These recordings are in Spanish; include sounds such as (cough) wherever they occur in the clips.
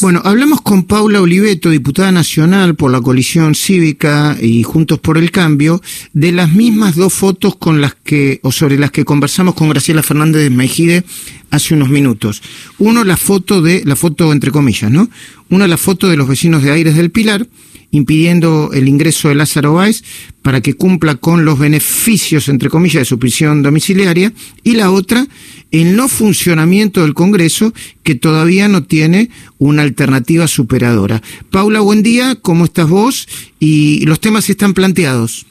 Bueno, hablamos con Paula Oliveto, diputada nacional por la coalición cívica y Juntos por el Cambio, de las mismas dos fotos con las que, o sobre las que conversamos con Graciela Fernández de Mejide hace unos minutos. Uno, la foto de, la foto entre comillas, ¿no? Una, la foto de los vecinos de Aires del Pilar, impidiendo el ingreso de Lázaro Báez para que cumpla con los beneficios, entre comillas, de su prisión domiciliaria, y la otra, el no funcionamiento del Congreso, que todavía no tiene una alternativa superadora. Paula, buen día, ¿cómo estás vos? Y los temas están planteados.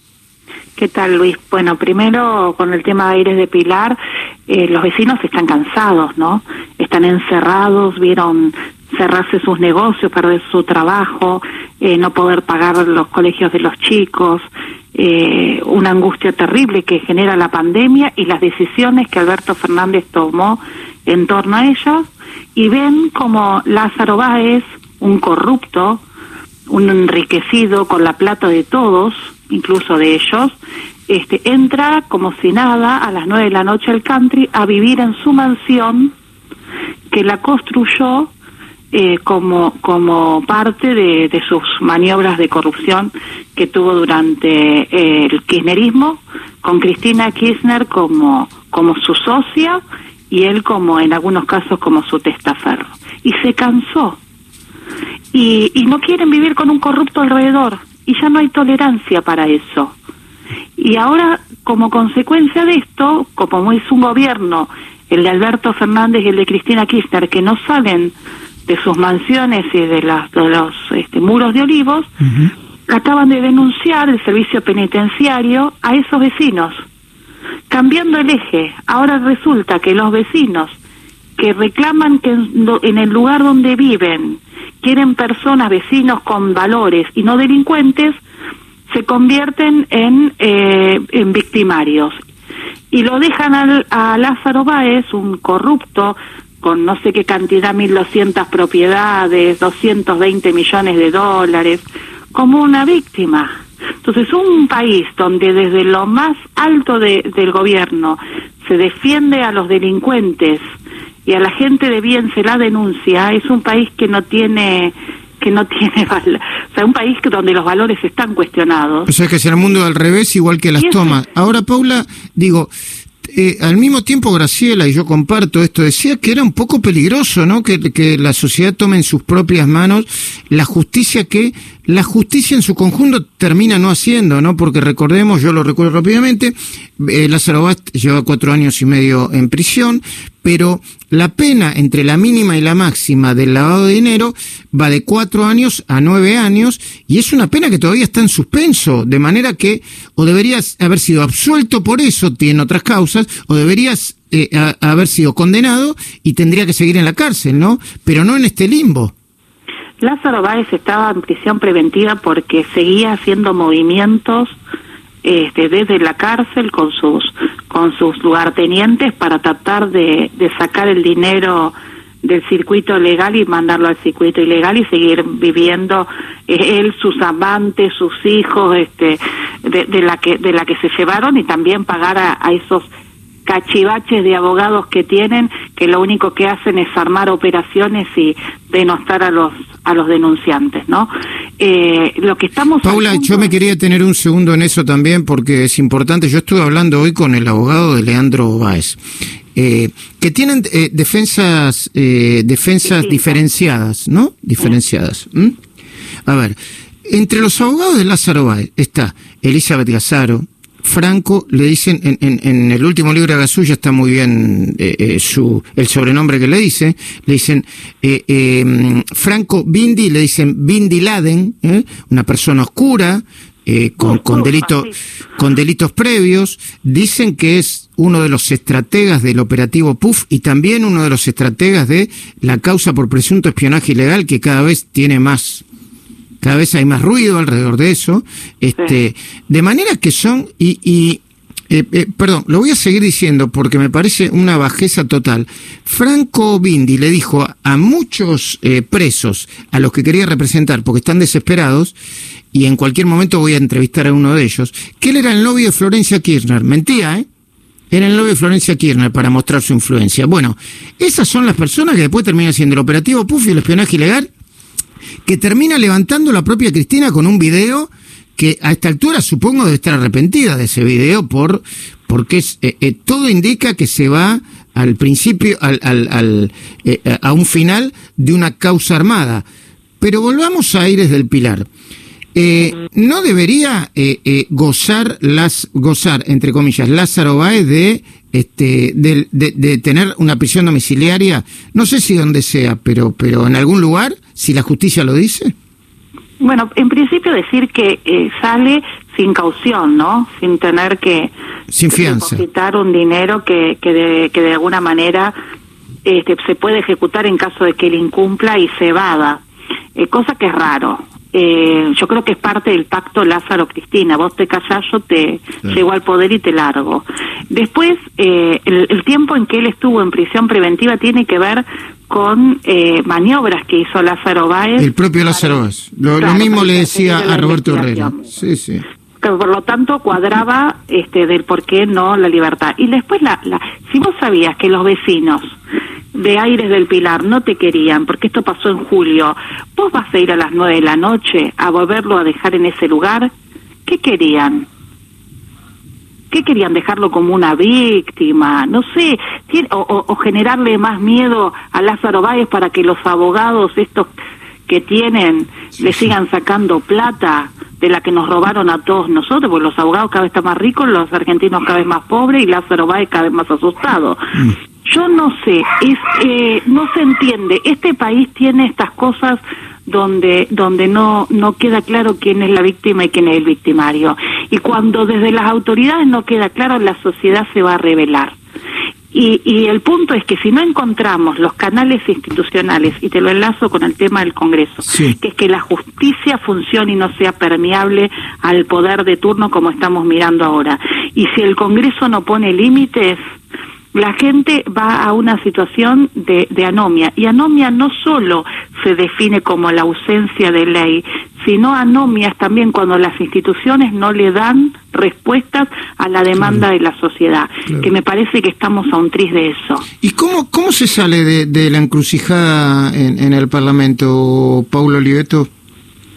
¿Qué tal, Luis? Bueno, primero con el tema de Aires de Pilar, eh, los vecinos están cansados, ¿no? Están encerrados, vieron cerrarse sus negocios, perder su trabajo, eh, no poder pagar los colegios de los chicos, eh, una angustia terrible que genera la pandemia y las decisiones que Alberto Fernández tomó en torno a ellos, y ven como Lázaro Báez, un corrupto, un enriquecido con la plata de todos, incluso de ellos, este, entra como si nada a las nueve de la noche al country a vivir en su mansión que la construyó eh, como, como parte de, de, sus maniobras de corrupción que tuvo durante eh, el kirchnerismo, con Cristina Kirchner como, como su socia y él como en algunos casos como su testaferro. Y se cansó. Y, y no quieren vivir con un corrupto alrededor. Y ya no hay tolerancia para eso. Y ahora, como consecuencia de esto, como es un gobierno, el de Alberto Fernández y el de Cristina Kirchner, que no salen de sus mansiones y de, las, de los este, muros de olivos, acaban de denunciar el servicio penitenciario a esos vecinos, cambiando el eje. Ahora resulta que los vecinos que reclaman que en, el lugar donde viven quieren personas, vecinos con valores y no delincuentes, se convierten en, eh, en victimarios. Y lo dejan al, a Lázaro Báez, un corrupto, con no sé qué cantidad, 1.200 propiedades, 220 millones de dólares, como una víctima. Entonces, un país donde desde lo más alto de, del gobierno se defiende a los delincuentes y a la gente de bien se la denuncia, es un país que no tiene que no (laughs) tiene o sea, un país donde los valores están cuestionados. O sea, que es el mundo al revés, igual que las tomas. Ahora, Paula, digo, eh, al mismo tiempo Graciela, y yo comparto esto, decía que era un poco peligroso, ¿no? Que, la sociedad tome en sus propias manos la justicia que la justicia en su conjunto termina no haciendo, ¿no? Porque recordemos, yo lo recuerdo rápidamente, eh, Lázaro Bast lleva cuatro años y medio en prisión, pero la pena entre la mínima y la máxima del lavado de dinero va de cuatro años a nueve años y es una pena que todavía está en suspenso, de manera que o deberías haber sido absuelto por eso, tiene otras causas, o deberías eh, haber sido condenado y tendría que seguir en la cárcel, ¿no? Pero no en este limbo. Lázaro Báez estaba en prisión preventiva porque seguía haciendo movimientos este, desde la cárcel con sus con sus lugartenientes para tratar de, sacar el dinero del circuito legal y mandarlo al circuito ilegal y seguir viviendo eh, él sus amantes sus hijos este de, de, la que de la que se llevaron y también pagar a esos cachivaches de abogados que tienen que lo único que hacen es armar operaciones y denostar a los a los denunciantes, ¿no? Eh, lo que estamos Paula, yo me quería tener un segundo en eso también porque es importante. Yo estuve hablando hoy con el abogado de Leandro Báez. Eh, que tienen eh, defensas eh, defensas diferenciadas, ¿no? Diferenciadas. A ver, entre los abogados de Lázaro Báez está Elizabeth Gazaro, Franco, le dicen, en, en, en, el último libro de Gasulla está muy bien eh, eh, su, el sobrenombre que le dice, le dicen eh, eh Franco Bindi, le dicen Bindi Laden, ¿eh? una persona oscura, con, con, delito, con delitos previos, dicen que es uno de los estrategas del operativo PUF y también uno de los estrategas de la causa por presunto espionaje ilegal que cada vez tiene más cada vez hay más ruido alrededor de eso, este, de manera que son, y, y eh, eh, perdón, lo voy a seguir diciendo porque me parece una bajeza total. Franco Bindi le dijo a muchos eh, presos, a los que quería representar porque están desesperados, y en cualquier momento voy a entrevistar a uno de ellos, que él era el novio de Florencia Kirchner. Mentía, ¿eh? Era el novio de Florencia Kirchner para mostrar su influencia. Bueno, esas son las personas que después terminan siendo el operativo PUF y el espionaje ilegal que termina levantando la propia Cristina con un video que a esta altura supongo debe estar arrepentida de ese video por porque es, eh, eh, todo indica que se va al principio al, al, al eh, a un final de una causa armada. Pero volvamos a Aires del Pilar. No debería gozar las gozar entre comillas Lázaro Báez de este de, de, de, tener una prisión domiciliaria no sé si donde sea pero pero en algún lugar si la justicia lo dice bueno, en principio decir que eh, sale sin caución, ¿no? Sin tener que sin fianza. depositar un dinero que, que, de, que de alguna manera este, se puede ejecutar en caso de que él incumpla y se evada, eh, cosa que es raro. Eh, yo creo que es parte del pacto Lázaro-Cristina. Vos te callás, yo te llego al poder y te largo. Después, eh, el, el, tiempo en que él estuvo en prisión preventiva tiene que ver con eh, maniobras que hizo Lázaro Báez. El propio Lázaro Báez. Lo, claro, lo mismo le decía a Roberto Herrera. Sí, sí. Por lo tanto cuadraba este del por qué no la libertad. Y después, la, la, si vos sabías que los vecinos de Aires del Pilar no te querían, porque esto pasó en julio, vos vas a ir a las nueve de la noche a volverlo a dejar en ese lugar, ¿qué querían? ¿Qué querían? ¿Dejarlo como una víctima? No sé, o, o, o generarle más miedo a Lázaro Báez para que los abogados estos que tienen le sigan sacando plata de la que nos robaron a todos nosotros, porque los abogados cada vez están más ricos, los argentinos cada vez más pobres y Lázaro Báez cada vez más asustado. Mm. Yo no sé, es, eh, no se entiende. Este país tiene estas cosas donde donde no no queda claro quién es la víctima y quién es el victimario. Y cuando desde las autoridades no queda claro, la sociedad se va a revelar. Y, y, el punto es que si no encontramos los canales institucionales, y te lo enlazo con el tema del Congreso, sí. que es que la justicia funcione y no sea permeable al poder de turno como estamos mirando ahora, y si el Congreso no pone límites, la gente va a una situación de, de, anomia. Y anomia no solo se define como la ausencia de ley, sino anomia es también cuando las instituciones no le dan respuestas a la demanda claro. de la sociedad, claro. que me parece que estamos a un tris de eso. ¿Y cómo, cómo se sale de, de la encrucijada en, en el Parlamento, Paulo Oliveto?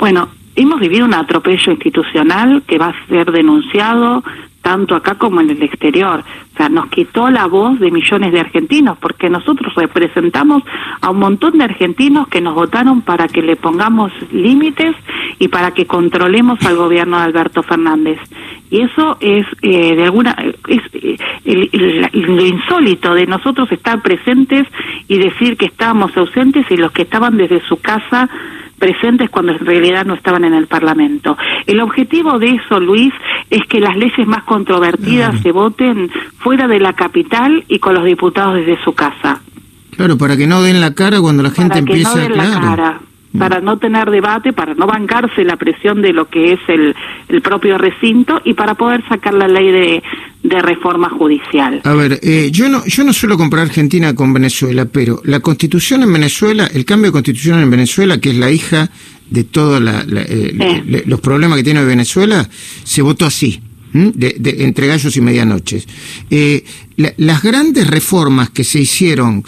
Bueno, hemos vivido un atropello institucional que va a ser denunciado tanto acá como en el exterior. O sea, nos quitó la voz de millones de argentinos, porque nosotros representamos a un montón de argentinos que nos votaron para que le pongamos límites y para que controlemos al gobierno de Alberto Fernández. Y eso es eh, de alguna es eh, el, lo insólito de nosotros estar presentes y decir que estábamos ausentes y los que estaban desde su casa presentes cuando en realidad no estaban en el Parlamento. El objetivo de eso, Luis, es que las leyes más controvertidas claro. se voten fuera de la capital y con los diputados desde su casa. Claro, para que no den la cara cuando la gente para que empieza no den claro. la cara para no tener debate, para no bancarse la presión de lo que es el, el propio recinto y para poder sacar la ley de, de reforma judicial. A ver, eh, yo no yo no suelo comparar Argentina con Venezuela, pero la constitución en Venezuela, el cambio de constitución en Venezuela, que es la hija de todos eh, eh. los problemas que tiene Venezuela, se votó así. De, de, entre gallos y medianoches. Eh, la, las grandes reformas que se hicieron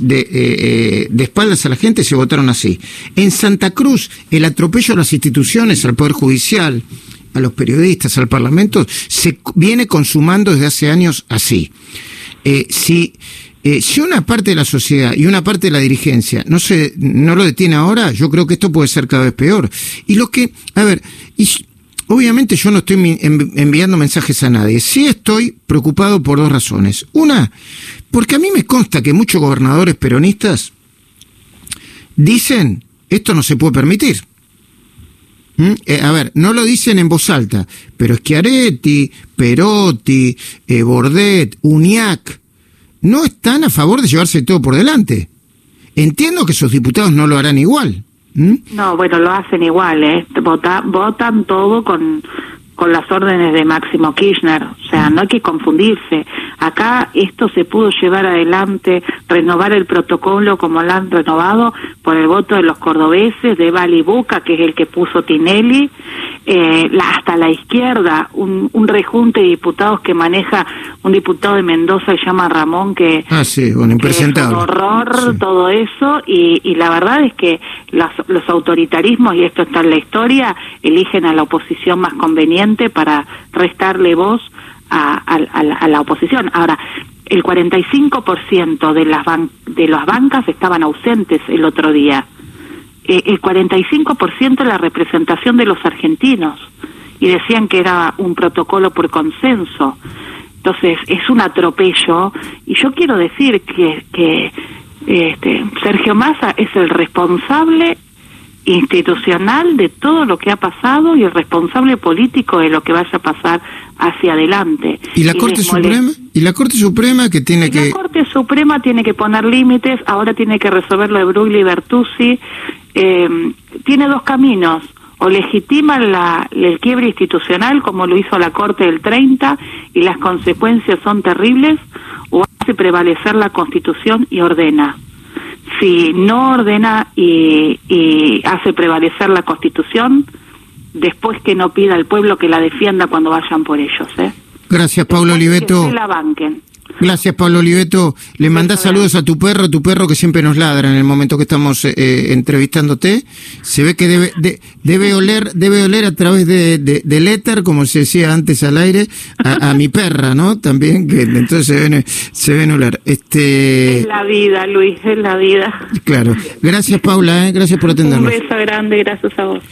de, eh, eh, de, espaldas a la gente se votaron así. En Santa Cruz, el atropello a las instituciones, al Poder Judicial, a los periodistas, al Parlamento, se viene consumando desde hace años así. Eh, si, si una parte de la sociedad y una parte de la dirigencia no, se, no lo detiene ahora, yo creo que esto puede ser cada vez peor. Y lo que, a ver, y, Obviamente yo no estoy enviando mensajes a nadie. Sí estoy preocupado por dos razones. Una, porque a mí me consta que muchos gobernadores peronistas dicen, esto no se puede permitir. ¿Mm? Eh, a ver, no lo dicen en voz alta, pero Schiaretti, Perotti, eh, Bordet, Uniac, no están a favor de llevarse todo por delante. Entiendo que sus diputados no lo harán igual. ¿Mm? No, bueno, lo hacen igual, ¿eh? Vota, votan todo con, con las órdenes de Máximo Kirchner. O sea, no hay que confundirse. Acá esto se pudo llevar adelante, renovar el protocolo como lo han renovado por el voto de los cordobeses, de Balibuca, que es el que puso Tinelli, eh, la, hasta la izquierda, un, un, rejunte de diputados que maneja un diputado de Mendoza que se llama Ramón, que, ah, sí, bueno, impresentable. es un horror todo eso, y, y, la verdad es que los, los autoritarismos, y esto está en la historia, eligen a la oposición más conveniente para restarle voz a, a, a, la, a la oposición. Ahora, el 45% de las, ban de las bancas estaban ausentes el otro día. Eh, el 45% de la representación de los argentinos. Y decían que era un protocolo por consenso. Entonces, es un atropello. Y yo quiero decir que, que este, Sergio Massa es el responsable institucional de todo lo que ha pasado y el responsable político de lo que vaya a pasar hacia adelante. ¿Y la Corte Suprema? ¿Y la Corte Suprema que tiene que...? La Corte Suprema tiene que poner límites, ahora tiene que resolver lo de Brugli y Bertuzzi. Eh, tiene dos caminos, o legitima la, el quiebre institucional como lo hizo la Corte del 30 y las consecuencias son terribles, o hace prevalecer la Constitución y ordena si no ordena y, y, hace prevalecer la Constitución, después que no pida al pueblo que la defienda cuando vayan por ellos. ¿eh? Gracias, Pablo Oliveto. Que la banquen. Gracias, Pablo Oliveto. Le mandás saludos a tu perro, tu perro que siempre nos ladra en el momento que estamos eh, entrevistándote. Se ve que debe, de, debe oler, debe oler a través de, de, del éter, como se decía antes al aire, a, a mi perra, ¿no? También, que entonces se ven, se ven oler. Este... Es la vida, Luis, es la vida. Claro. Gracias, Paula, ¿eh? gracias por atendernos. Un beso grande, gracias a vos.